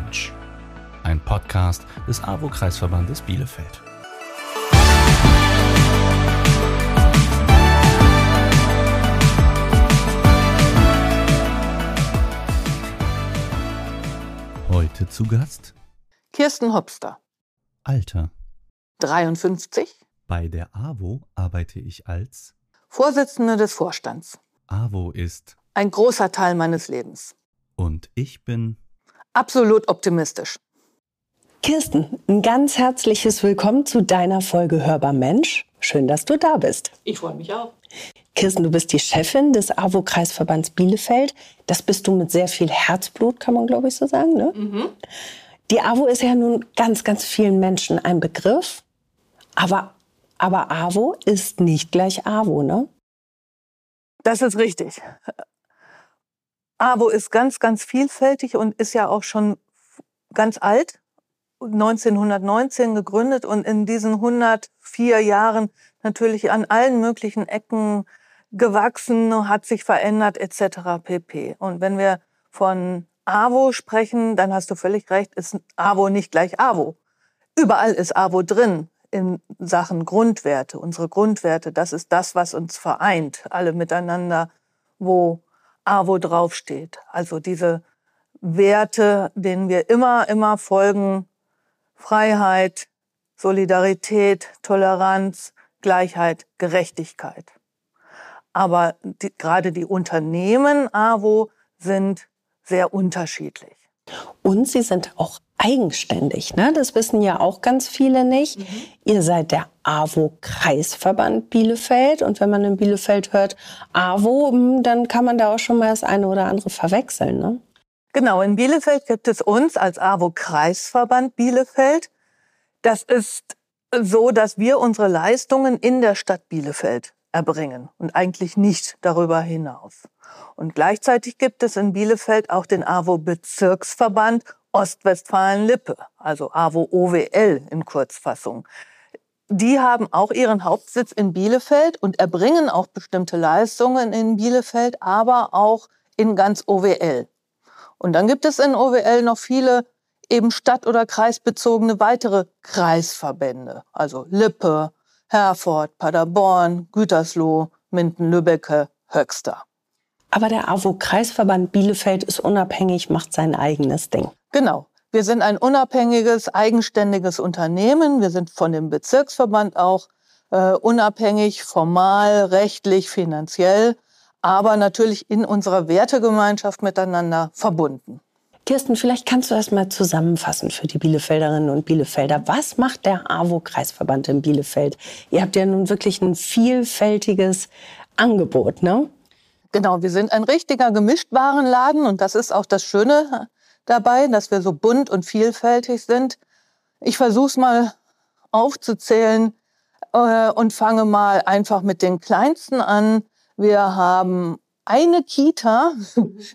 Mensch. Ein Podcast des AWO-Kreisverbandes Bielefeld. Heute zu Gast Kirsten Hopster, Alter. 53, Bei der AWO arbeite ich als Vorsitzende des Vorstands. AWO ist Ein großer Teil meines Lebens. und ich bin Absolut optimistisch. Kirsten, ein ganz herzliches Willkommen zu deiner Folge Hörbar Mensch. Schön, dass du da bist. Ich freue mich auch. Kirsten, du bist die Chefin des AWO-Kreisverbands Bielefeld. Das bist du mit sehr viel Herzblut, kann man glaube ich so sagen. Ne? Die AWO ist ja nun ganz, ganz vielen Menschen ein Begriff. Aber, aber AWO ist nicht gleich AWO, ne? Das ist richtig. AWO ist ganz, ganz vielfältig und ist ja auch schon ganz alt. 1919 gegründet und in diesen 104 Jahren natürlich an allen möglichen Ecken gewachsen, hat sich verändert etc. pp. Und wenn wir von AWO sprechen, dann hast du völlig recht, ist AWO nicht gleich AWO. Überall ist AWO drin in Sachen Grundwerte. Unsere Grundwerte, das ist das, was uns vereint, alle miteinander, wo AWO draufsteht. Also diese Werte, denen wir immer, immer folgen, Freiheit, Solidarität, Toleranz, Gleichheit, Gerechtigkeit. Aber die, gerade die Unternehmen AWO sind sehr unterschiedlich. Und sie sind auch eigenständig. Ne? Das wissen ja auch ganz viele nicht. Ihr seid der AWO-Kreisverband Bielefeld. Und wenn man in Bielefeld hört AWO, hm, dann kann man da auch schon mal das eine oder andere verwechseln. Ne? Genau, in Bielefeld gibt es uns als AWO-Kreisverband Bielefeld. Das ist so, dass wir unsere Leistungen in der Stadt Bielefeld erbringen und eigentlich nicht darüber hinaus. Und gleichzeitig gibt es in Bielefeld auch den AWO-Bezirksverband Ostwestfalen-Lippe, also AWO-OWL in Kurzfassung. Die haben auch ihren Hauptsitz in Bielefeld und erbringen auch bestimmte Leistungen in Bielefeld, aber auch in ganz OWL. Und dann gibt es in OWL noch viele eben stadt- oder kreisbezogene weitere Kreisverbände, also Lippe, Herford, Paderborn, Gütersloh, Minden-Lübbecke, Höxter. Aber der AWO-Kreisverband Bielefeld ist unabhängig, macht sein eigenes Ding. Genau. Wir sind ein unabhängiges, eigenständiges Unternehmen. Wir sind von dem Bezirksverband auch äh, unabhängig, formal, rechtlich, finanziell, aber natürlich in unserer Wertegemeinschaft miteinander verbunden. Kirsten, vielleicht kannst du das mal zusammenfassen für die Bielefelderinnen und Bielefelder. Was macht der AWO-Kreisverband in Bielefeld? Ihr habt ja nun wirklich ein vielfältiges Angebot, ne? Genau, wir sind ein richtiger Gemischtwarenladen und das ist auch das Schöne dabei, dass wir so bunt und vielfältig sind. Ich versuche es mal aufzuzählen äh, und fange mal einfach mit den kleinsten an. Wir haben eine Kita,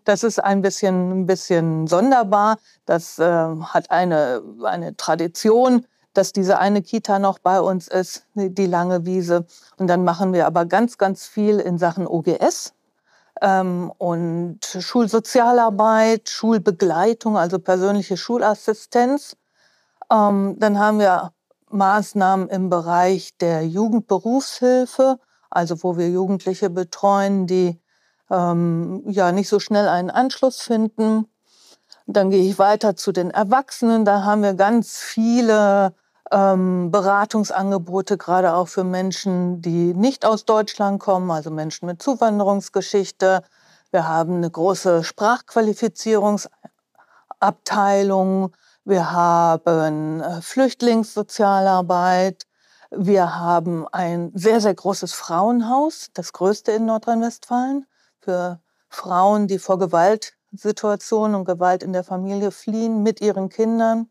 das ist ein bisschen, ein bisschen sonderbar. Das äh, hat eine, eine Tradition, dass diese eine Kita noch bei uns ist, die, die Lange Wiese. Und dann machen wir aber ganz, ganz viel in Sachen OGS ähm, und Schulsozialarbeit, Schulbegleitung, also persönliche Schulassistenz. Ähm, dann haben wir Maßnahmen im Bereich der Jugendberufshilfe, also wo wir Jugendliche betreuen, die ähm, ja nicht so schnell einen Anschluss finden. Dann gehe ich weiter zu den Erwachsenen. Da haben wir ganz viele ähm, Beratungsangebote, gerade auch für Menschen, die nicht aus Deutschland kommen, also Menschen mit Zuwanderungsgeschichte. Wir haben eine große Sprachqualifizierungsabteilung. Wir haben äh, Flüchtlingssozialarbeit. Wir haben ein sehr, sehr großes Frauenhaus, das größte in Nordrhein-Westfalen, für Frauen, die vor Gewaltsituationen und Gewalt in der Familie fliehen mit ihren Kindern.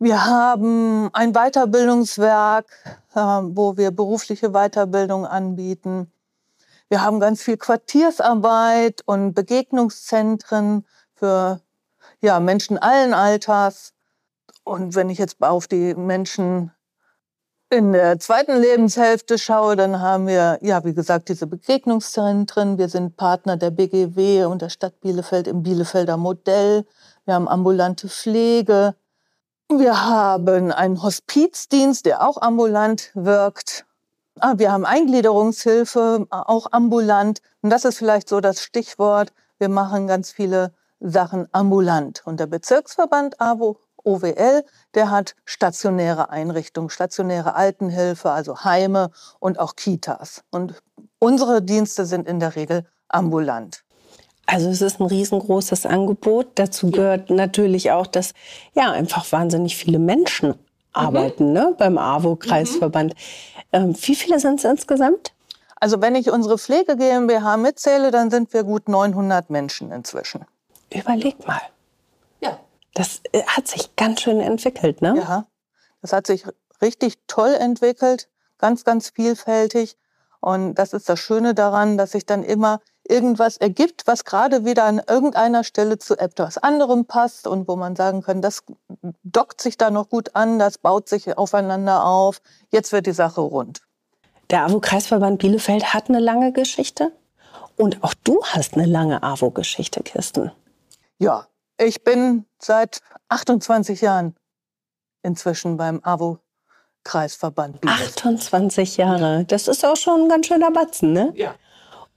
Wir haben ein Weiterbildungswerk, äh, wo wir berufliche Weiterbildung anbieten. Wir haben ganz viel Quartiersarbeit und Begegnungszentren für ja, Menschen allen Alters. Und wenn ich jetzt auf die Menschen in der zweiten Lebenshälfte schaue, dann haben wir, ja, wie gesagt, diese Begegnungszentren. Wir sind Partner der BGW und der Stadt Bielefeld im Bielefelder Modell. Wir haben ambulante Pflege. Wir haben einen Hospizdienst, der auch ambulant wirkt. Ah, wir haben Eingliederungshilfe, auch ambulant. Und das ist vielleicht so das Stichwort. Wir machen ganz viele Sachen ambulant. Und der Bezirksverband AWO OWL, der hat stationäre Einrichtungen, stationäre Altenhilfe, also Heime und auch Kitas. Und unsere Dienste sind in der Regel ambulant. Also es ist ein riesengroßes Angebot. Dazu gehört natürlich auch, dass ja einfach wahnsinnig viele Menschen mhm. arbeiten ne, beim AWO-Kreisverband. Mhm. Ähm, wie viele sind es insgesamt? Also wenn ich unsere Pflege GmbH mitzähle, dann sind wir gut 900 Menschen inzwischen. Überleg mal. Das äh, hat sich ganz schön entwickelt, ne? Ja, das hat sich richtig toll entwickelt, ganz, ganz vielfältig. Und das ist das Schöne daran, dass sich dann immer irgendwas ergibt, was gerade wieder an irgendeiner Stelle zu etwas anderem passt und wo man sagen kann, das dockt sich da noch gut an, das baut sich aufeinander auf. Jetzt wird die Sache rund. Der AWO-Kreisverband Bielefeld hat eine lange Geschichte und auch du hast eine lange AWO-Geschichte, Kirsten. Ja, ich bin seit 28 Jahren inzwischen beim AWO-Kreisverband. 28 Jahre, das ist auch schon ein ganz schöner Batzen, ne? Ja.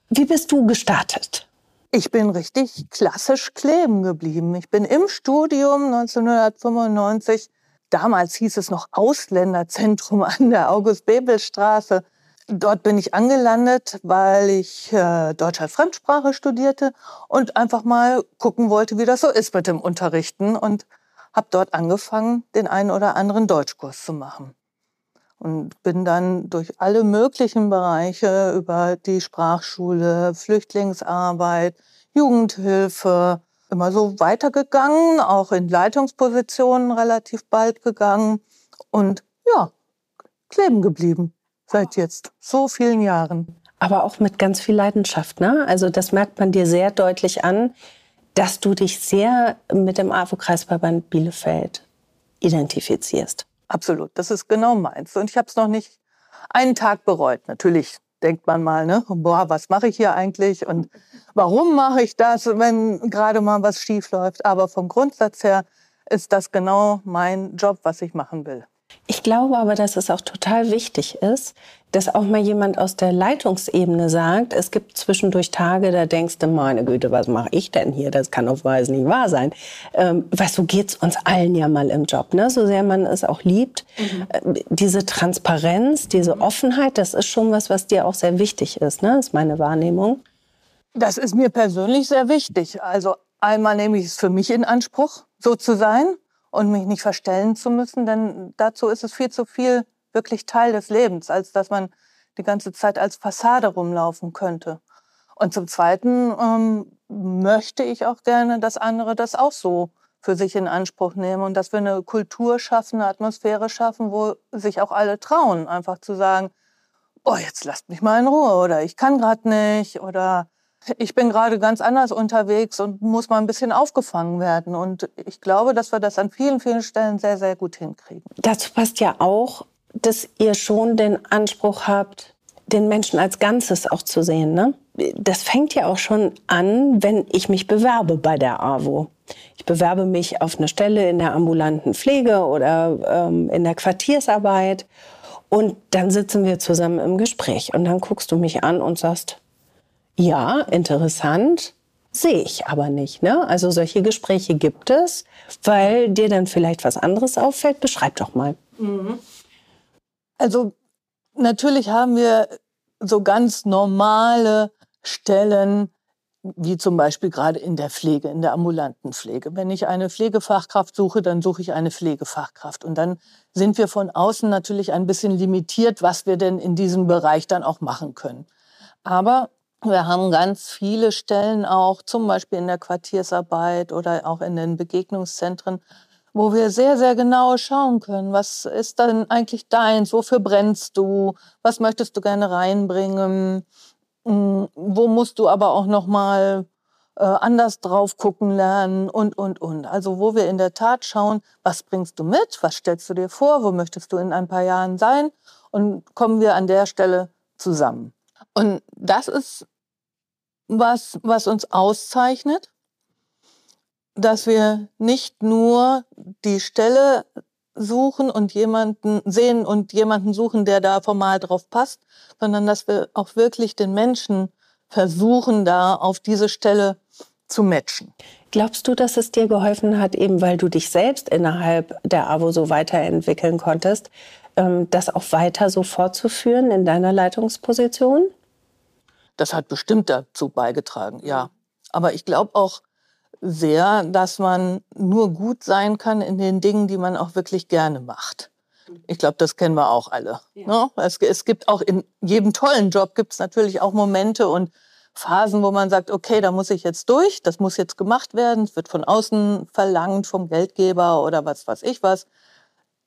Wie bist du gestartet? Ich bin richtig klassisch kleben geblieben. Ich bin im Studium 1995, damals hieß es noch Ausländerzentrum an der August-Bebel-Straße, Dort bin ich angelandet, weil ich äh, Deutsch als Fremdsprache studierte und einfach mal gucken wollte, wie das so ist mit dem Unterrichten und habe dort angefangen, den einen oder anderen Deutschkurs zu machen. Und bin dann durch alle möglichen Bereiche über die Sprachschule, Flüchtlingsarbeit, Jugendhilfe immer so weitergegangen, auch in Leitungspositionen relativ bald gegangen und ja, kleben geblieben seit jetzt so vielen Jahren. Aber auch mit ganz viel Leidenschaft, ne? Also das merkt man dir sehr deutlich an, dass du dich sehr mit dem AWO-Kreisverband Bielefeld identifizierst. Absolut, das ist genau meins. Und ich habe es noch nicht einen Tag bereut. Natürlich denkt man mal, ne, boah, was mache ich hier eigentlich und warum mache ich das, wenn gerade mal was schief läuft. Aber vom Grundsatz her ist das genau mein Job, was ich machen will. Ich glaube aber, dass es auch total wichtig ist, dass auch mal jemand aus der Leitungsebene sagt, es gibt zwischendurch Tage, da denkst du, meine Güte, was mache ich denn hier? Das kann auf Weise nicht wahr sein. Ähm, weil so geht's uns allen ja mal im Job, ne? so sehr man es auch liebt. Mhm. Äh, diese Transparenz, diese Offenheit, das ist schon was, was dir auch sehr wichtig ist, ne? ist meine Wahrnehmung. Das ist mir persönlich sehr wichtig. Also einmal nehme ich es für mich in Anspruch, so zu sein und mich nicht verstellen zu müssen, denn dazu ist es viel zu viel wirklich Teil des Lebens, als dass man die ganze Zeit als Fassade rumlaufen könnte. Und zum Zweiten ähm, möchte ich auch gerne, dass andere das auch so für sich in Anspruch nehmen und dass wir eine Kultur schaffen, eine Atmosphäre schaffen, wo sich auch alle trauen, einfach zu sagen, oh, jetzt lasst mich mal in Ruhe oder ich kann gerade nicht oder ich bin gerade ganz anders unterwegs und muss mal ein bisschen aufgefangen werden. Und ich glaube, dass wir das an vielen, vielen Stellen sehr, sehr gut hinkriegen. Dazu passt ja auch, dass ihr schon den Anspruch habt, den Menschen als Ganzes auch zu sehen. Ne? Das fängt ja auch schon an, wenn ich mich bewerbe bei der AWO. Ich bewerbe mich auf eine Stelle in der ambulanten Pflege oder ähm, in der Quartiersarbeit. Und dann sitzen wir zusammen im Gespräch. Und dann guckst du mich an und sagst, ja, interessant, sehe ich aber nicht. Ne? Also solche Gespräche gibt es, weil dir dann vielleicht was anderes auffällt. Beschreib doch mal. Mhm. Also natürlich haben wir so ganz normale Stellen, wie zum Beispiel gerade in der Pflege, in der ambulanten Pflege. Wenn ich eine Pflegefachkraft suche, dann suche ich eine Pflegefachkraft. Und dann sind wir von außen natürlich ein bisschen limitiert, was wir denn in diesem Bereich dann auch machen können. Aber wir haben ganz viele Stellen auch, zum Beispiel in der Quartiersarbeit oder auch in den Begegnungszentren, wo wir sehr, sehr genau schauen können, was ist denn eigentlich deins, wofür brennst du, was möchtest du gerne reinbringen, hm, wo musst du aber auch noch mal äh, anders drauf gucken lernen? Und, und, und. Also wo wir in der Tat schauen, was bringst du mit, was stellst du dir vor, wo möchtest du in ein paar Jahren sein? Und kommen wir an der Stelle zusammen. Und das ist was, was uns auszeichnet, dass wir nicht nur die Stelle suchen und jemanden sehen und jemanden suchen, der da formal drauf passt, sondern dass wir auch wirklich den Menschen versuchen, da auf diese Stelle zu matchen. Glaubst du, dass es dir geholfen hat, eben weil du dich selbst innerhalb der AWO so weiterentwickeln konntest, ähm, das auch weiter so fortzuführen in deiner Leitungsposition? Das hat bestimmt dazu beigetragen, ja. Aber ich glaube auch sehr, dass man nur gut sein kann in den Dingen, die man auch wirklich gerne macht. Ich glaube, das kennen wir auch alle. Ja. Ne? Es, es, gibt auch in jedem tollen Job gibt es natürlich auch Momente und Phasen, wo man sagt, okay, da muss ich jetzt durch, das muss jetzt gemacht werden, es wird von außen verlangt, vom Geldgeber oder was weiß ich was.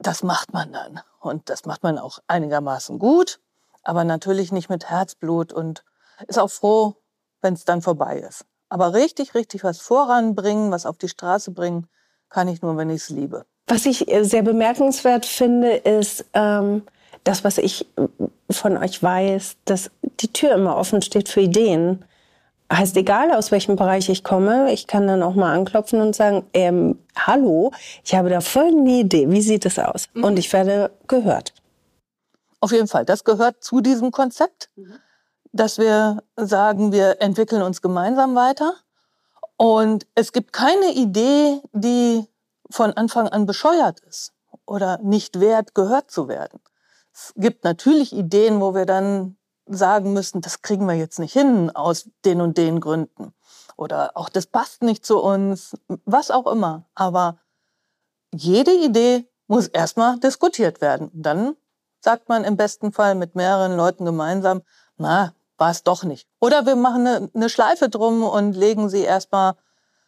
Das macht man dann. Und das macht man auch einigermaßen gut, aber natürlich nicht mit Herzblut und ist auch froh, wenn es dann vorbei ist. Aber richtig, richtig was voranbringen, was auf die Straße bringen, kann ich nur, wenn ich es liebe. Was ich äh, sehr bemerkenswert finde, ist ähm, das, was ich äh, von euch weiß, dass die Tür immer offen steht für Ideen. Heißt, egal aus welchem Bereich ich komme, ich kann dann auch mal anklopfen und sagen, ähm, hallo, ich habe da folgende Idee, wie sieht es aus? Mhm. Und ich werde gehört. Auf jeden Fall, das gehört zu diesem Konzept, mhm. Dass wir sagen, wir entwickeln uns gemeinsam weiter. Und es gibt keine Idee, die von Anfang an bescheuert ist oder nicht wert, gehört zu werden. Es gibt natürlich Ideen, wo wir dann sagen müssen, das kriegen wir jetzt nicht hin aus den und den Gründen. Oder auch das passt nicht zu uns, was auch immer. Aber jede Idee muss erstmal diskutiert werden. Dann sagt man im besten Fall mit mehreren Leuten gemeinsam, na, war es doch nicht. Oder wir machen eine, eine Schleife drum und legen sie erstmal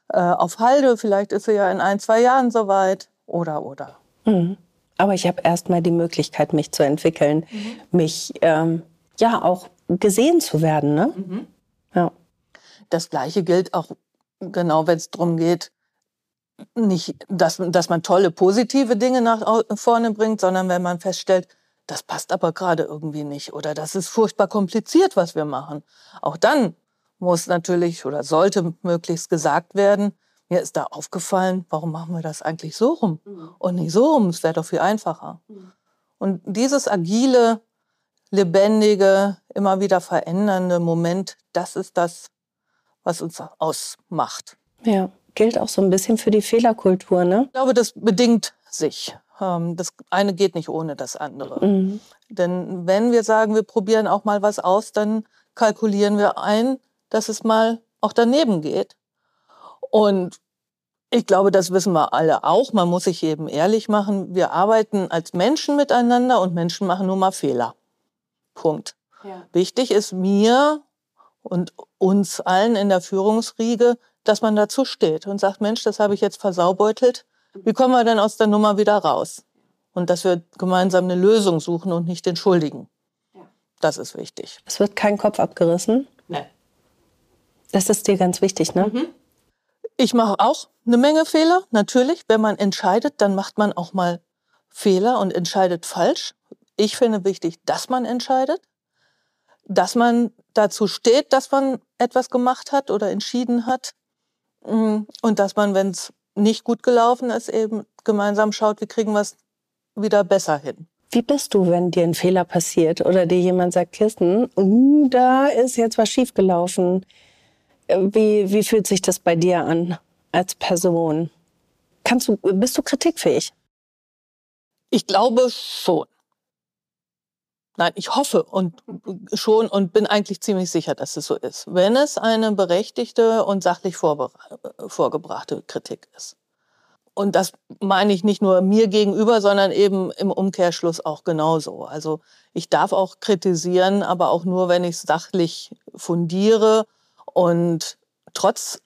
äh, auf Halde. Vielleicht ist sie ja in ein, zwei Jahren soweit. Oder, oder. Mhm. Aber ich habe erstmal die Möglichkeit, mich zu entwickeln, mhm. mich ähm, ja auch gesehen zu werden. Ne? Mhm. Ja. Das Gleiche gilt auch genau, wenn es darum geht, nicht, dass, dass man tolle positive Dinge nach vorne bringt, sondern wenn man feststellt, das passt aber gerade irgendwie nicht oder das ist furchtbar kompliziert, was wir machen. Auch dann muss natürlich oder sollte möglichst gesagt werden, mir ist da aufgefallen, warum machen wir das eigentlich so rum mhm. und nicht so rum? Es wäre doch viel einfacher. Mhm. Und dieses agile, lebendige, immer wieder verändernde Moment, das ist das, was uns ausmacht. Ja, gilt auch so ein bisschen für die Fehlerkultur, ne? Ich glaube, das bedingt sich. Ähm, das eine geht nicht ohne das andere. Mhm. Denn wenn wir sagen, wir probieren auch mal was aus, dann kalkulieren wir ein, dass es mal auch daneben geht. Und ich glaube, das wissen wir alle auch. Man muss sich eben ehrlich machen. Wir arbeiten als Menschen miteinander und Menschen machen nun mal Fehler. Punkt. Ja. Wichtig ist mir und uns allen in der Führungsriege, dass man dazu steht und sagt, Mensch, das habe ich jetzt versaubeutelt. Wie kommen wir denn aus der Nummer wieder raus? Und dass wir gemeinsam eine Lösung suchen und nicht den Schuldigen. Das ist wichtig. Es wird kein Kopf abgerissen? Nein. Das ist dir ganz wichtig, ne? Mhm. Ich mache auch eine Menge Fehler, natürlich. Wenn man entscheidet, dann macht man auch mal Fehler und entscheidet falsch. Ich finde wichtig, dass man entscheidet, dass man dazu steht, dass man etwas gemacht hat oder entschieden hat mm, und dass man, wenn es nicht gut gelaufen ist, eben gemeinsam schaut, wie kriegen wir es wieder besser hin. Wie bist du, wenn dir ein Fehler passiert oder dir jemand sagt, Kirsten, uh, da ist jetzt was schiefgelaufen? Wie, wie fühlt sich das bei dir an als Person? Kannst du, bist du kritikfähig? Ich glaube schon. Nein, ich hoffe und schon und bin eigentlich ziemlich sicher, dass es so ist. Wenn es eine berechtigte und sachlich vorgebrachte Kritik ist. Und das meine ich nicht nur mir gegenüber, sondern eben im Umkehrschluss auch genauso. Also ich darf auch kritisieren, aber auch nur, wenn ich sachlich fundiere und trotz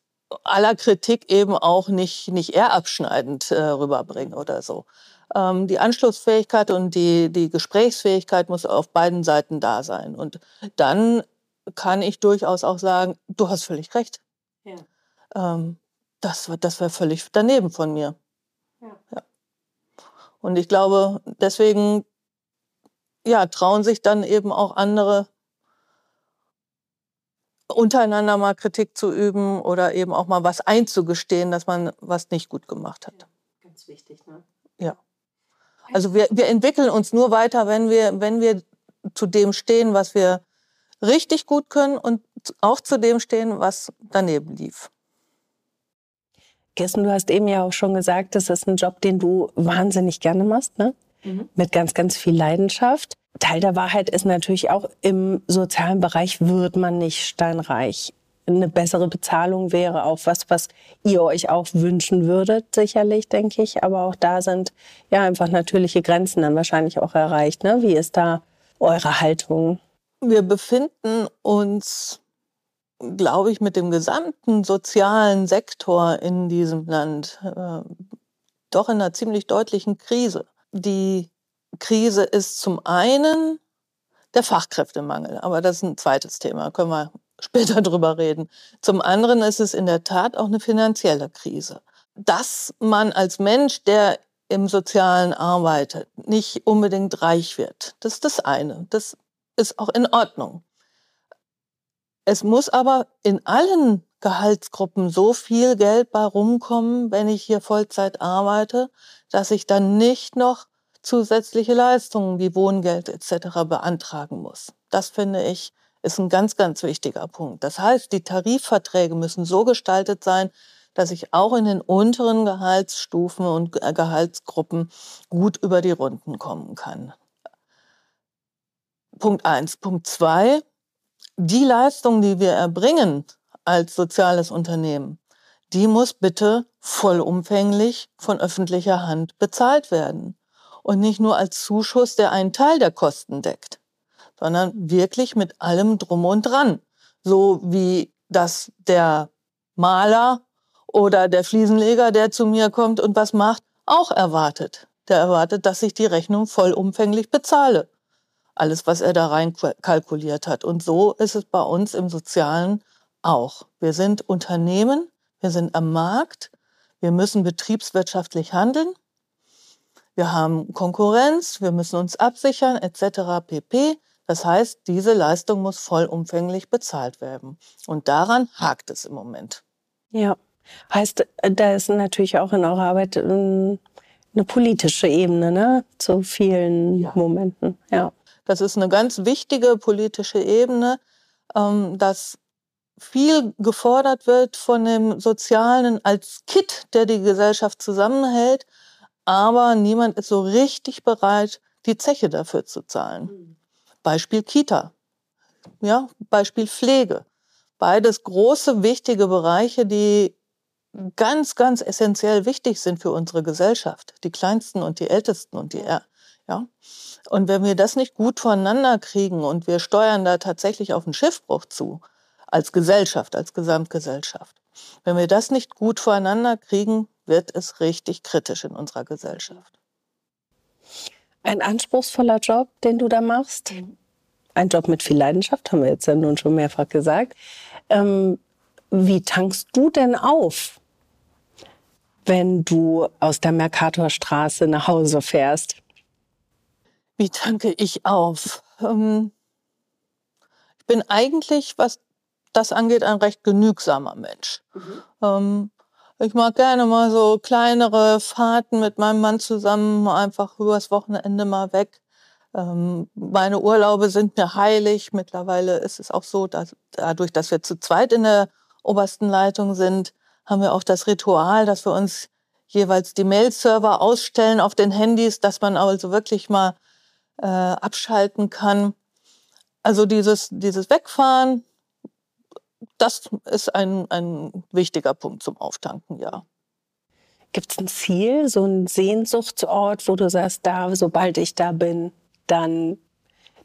aller Kritik eben auch nicht, nicht eher abschneidend äh, rüberbringen oder so. Ähm, die Anschlussfähigkeit und die, die Gesprächsfähigkeit muss auf beiden Seiten da sein. Und dann kann ich durchaus auch sagen, du hast völlig recht. Ja. ähm, das, das wäre völlig daneben von mir. Ja. ja. Und ich glaube, deswegen ja, trauen sich dann eben auch andere untereinander mal Kritik zu üben oder eben auch mal was einzugestehen, dass man was nicht gut gemacht hat. Ja, ganz wichtig, ne? Ja. Also wir, wir entwickeln uns nur weiter, wenn wir, wenn wir zu dem stehen, was wir richtig gut können und auch zu dem stehen, was daneben lief. Kirsten, du hast eben ja auch schon gesagt, das ist ein Job, den du wahnsinnig gerne machst, ne? Mhm. Mit ganz, ganz viel Leidenschaft. Teil der Wahrheit ist natürlich auch, im sozialen Bereich wird man nicht steinreich. Eine bessere Bezahlung wäre auch was, was ihr euch auch wünschen würdet, sicherlich, denke ich. Aber auch da sind ja einfach natürliche Grenzen dann wahrscheinlich auch erreicht. Ne? Wie ist da eure Haltung? Wir befinden uns, glaube ich, mit dem gesamten sozialen Sektor in diesem Land äh, doch in einer ziemlich deutlichen Krise. Die Krise ist zum einen der Fachkräftemangel, aber das ist ein zweites Thema, können wir später drüber reden. Zum anderen ist es in der Tat auch eine finanzielle Krise. Dass man als Mensch, der im Sozialen arbeitet, nicht unbedingt reich wird, das ist das eine. Das ist auch in Ordnung. Es muss aber in allen Gehaltsgruppen so viel Geld bei rumkommen, wenn ich hier Vollzeit arbeite, dass ich dann nicht noch zusätzliche Leistungen wie Wohngeld etc. beantragen muss. Das finde ich ist ein ganz, ganz wichtiger Punkt. Das heißt, die Tarifverträge müssen so gestaltet sein, dass ich auch in den unteren Gehaltsstufen und Gehaltsgruppen gut über die Runden kommen kann. Punkt eins. Punkt zwei. Die Leistung, die wir erbringen als soziales Unternehmen, die muss bitte vollumfänglich von öffentlicher Hand bezahlt werden und nicht nur als Zuschuss, der einen Teil der Kosten deckt, sondern wirklich mit allem drum und dran. So wie das der Maler oder der Fliesenleger, der zu mir kommt und was macht, auch erwartet. Der erwartet, dass ich die Rechnung vollumfänglich bezahle. Alles, was er da rein kalkuliert hat. Und so ist es bei uns im Sozialen auch. Wir sind Unternehmen, wir sind am Markt, wir müssen betriebswirtschaftlich handeln wir haben Konkurrenz, wir müssen uns absichern etc. pp. Das heißt, diese Leistung muss vollumfänglich bezahlt werden. Und daran hakt es im Moment. Ja, heißt, da ist natürlich auch in eurer Arbeit ähm, eine politische Ebene ne? zu vielen ja. Momenten. Ja. Das ist eine ganz wichtige politische Ebene, ähm, dass viel gefordert wird von dem Sozialen als Kit, der die Gesellschaft zusammenhält aber niemand ist so richtig bereit, die Zeche dafür zu zahlen. Beispiel Kita, ja, Beispiel Pflege. Beides große, wichtige Bereiche, die ganz, ganz essentiell wichtig sind für unsere Gesellschaft. Die Kleinsten und die Ältesten und die, ja. Und wenn wir das nicht gut voneinander kriegen und wir steuern da tatsächlich auf einen Schiffbruch zu, als Gesellschaft, als Gesamtgesellschaft, wenn wir das nicht gut voreinander kriegen, wird es richtig kritisch in unserer Gesellschaft. Ein anspruchsvoller Job, den du da machst. Mhm. Ein Job mit viel Leidenschaft, haben wir jetzt ja nun schon mehrfach gesagt. Ähm, wie tankst du denn auf, wenn du aus der Mercatorstraße nach Hause fährst? Wie tanke ich auf? Ähm, ich bin eigentlich, was das angeht, ein recht genügsamer Mensch. Mhm. Ähm, ich mag gerne mal so kleinere Fahrten mit meinem Mann zusammen, einfach übers Wochenende mal weg. Ähm, meine Urlaube sind mir heilig. Mittlerweile ist es auch so, dass dadurch, dass wir zu zweit in der obersten Leitung sind, haben wir auch das Ritual, dass wir uns jeweils die Mail-Server ausstellen auf den Handys, dass man also wirklich mal äh, abschalten kann. Also dieses, dieses Wegfahren, das ist ein, ein wichtiger Punkt zum Auftanken, ja. Gibt es ein Ziel, so ein Sehnsuchtsort, wo du sagst, da, sobald ich da bin, dann,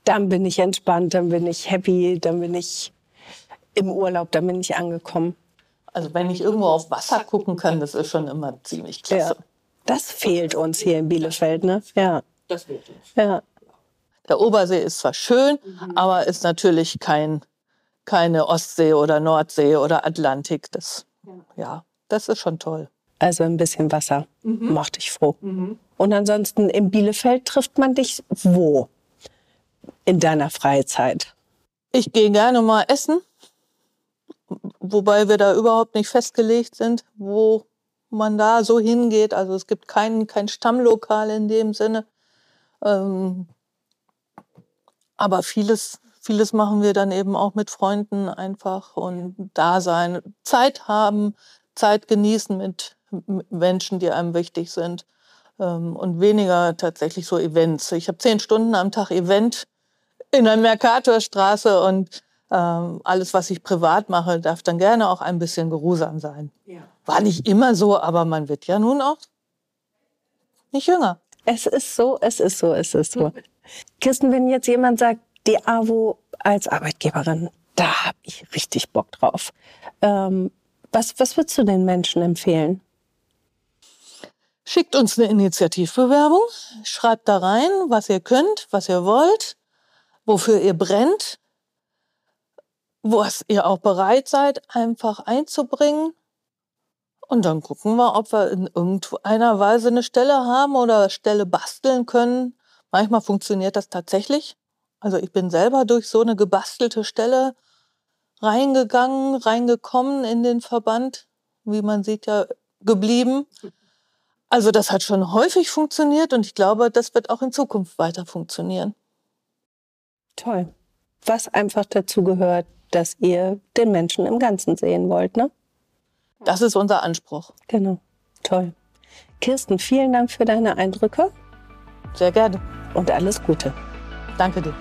dann bin ich entspannt, dann bin ich happy, dann bin ich im Urlaub, dann bin ich angekommen? Also wenn ich irgendwo auf Wasser gucken kann, das ist schon immer ziemlich klasse. Ja. Das fehlt uns hier in Bielefeld, ne? Ja. Das fehlt uns. Ja. Der Obersee ist zwar schön, mhm. aber ist natürlich kein keine Ostsee oder Nordsee oder Atlantik. Das Ja, das ist schon toll. Also ein bisschen Wasser macht dich froh. Und ansonsten in Bielefeld trifft man dich wo in deiner Freizeit? Ich gehe gerne mal essen, wobei wir da überhaupt nicht festgelegt sind, wo man da so hingeht. Also es gibt kein, kein Stammlokal in dem Sinne. Ähm, aber vieles, vieles machen wir dann eben auch mit Freunden einfach und da sein, Zeit haben, Zeit genießen mit Menschen, die einem wichtig sind ähm, und weniger tatsächlich so Events. Ich habe zehn Stunden am Tag Event in der Mercatorstraße und ähm, alles, was ich privat mache, darf dann gerne auch ein bisschen geruhsam sein. Ja. War nicht immer so, aber man wird ja nun auch nicht jünger. Es ist so, es ist so, es ist so. Kirsten, wenn jetzt jemand sagt, die AWO als Arbeitgeberin, da habe ich richtig Bock drauf. Ähm, was, was würdest du den Menschen empfehlen? Schickt uns eine Initiativbewerbung, schreibt da rein, was ihr könnt, was ihr wollt, wofür ihr brennt, was ihr auch bereit seid, einfach einzubringen. Und dann gucken wir, ob wir in irgendeiner Weise eine Stelle haben oder Stelle basteln können. Manchmal funktioniert das tatsächlich. Also ich bin selber durch so eine gebastelte Stelle reingegangen, reingekommen in den Verband, wie man sieht ja geblieben. Also das hat schon häufig funktioniert und ich glaube, das wird auch in Zukunft weiter funktionieren. Toll. Was einfach dazu gehört, dass ihr den Menschen im Ganzen sehen wollt, ne? Das ist unser Anspruch. Genau. Toll. Kirsten, vielen Dank für deine Eindrücke Sehr gerne. und alles Gute. Danke dir.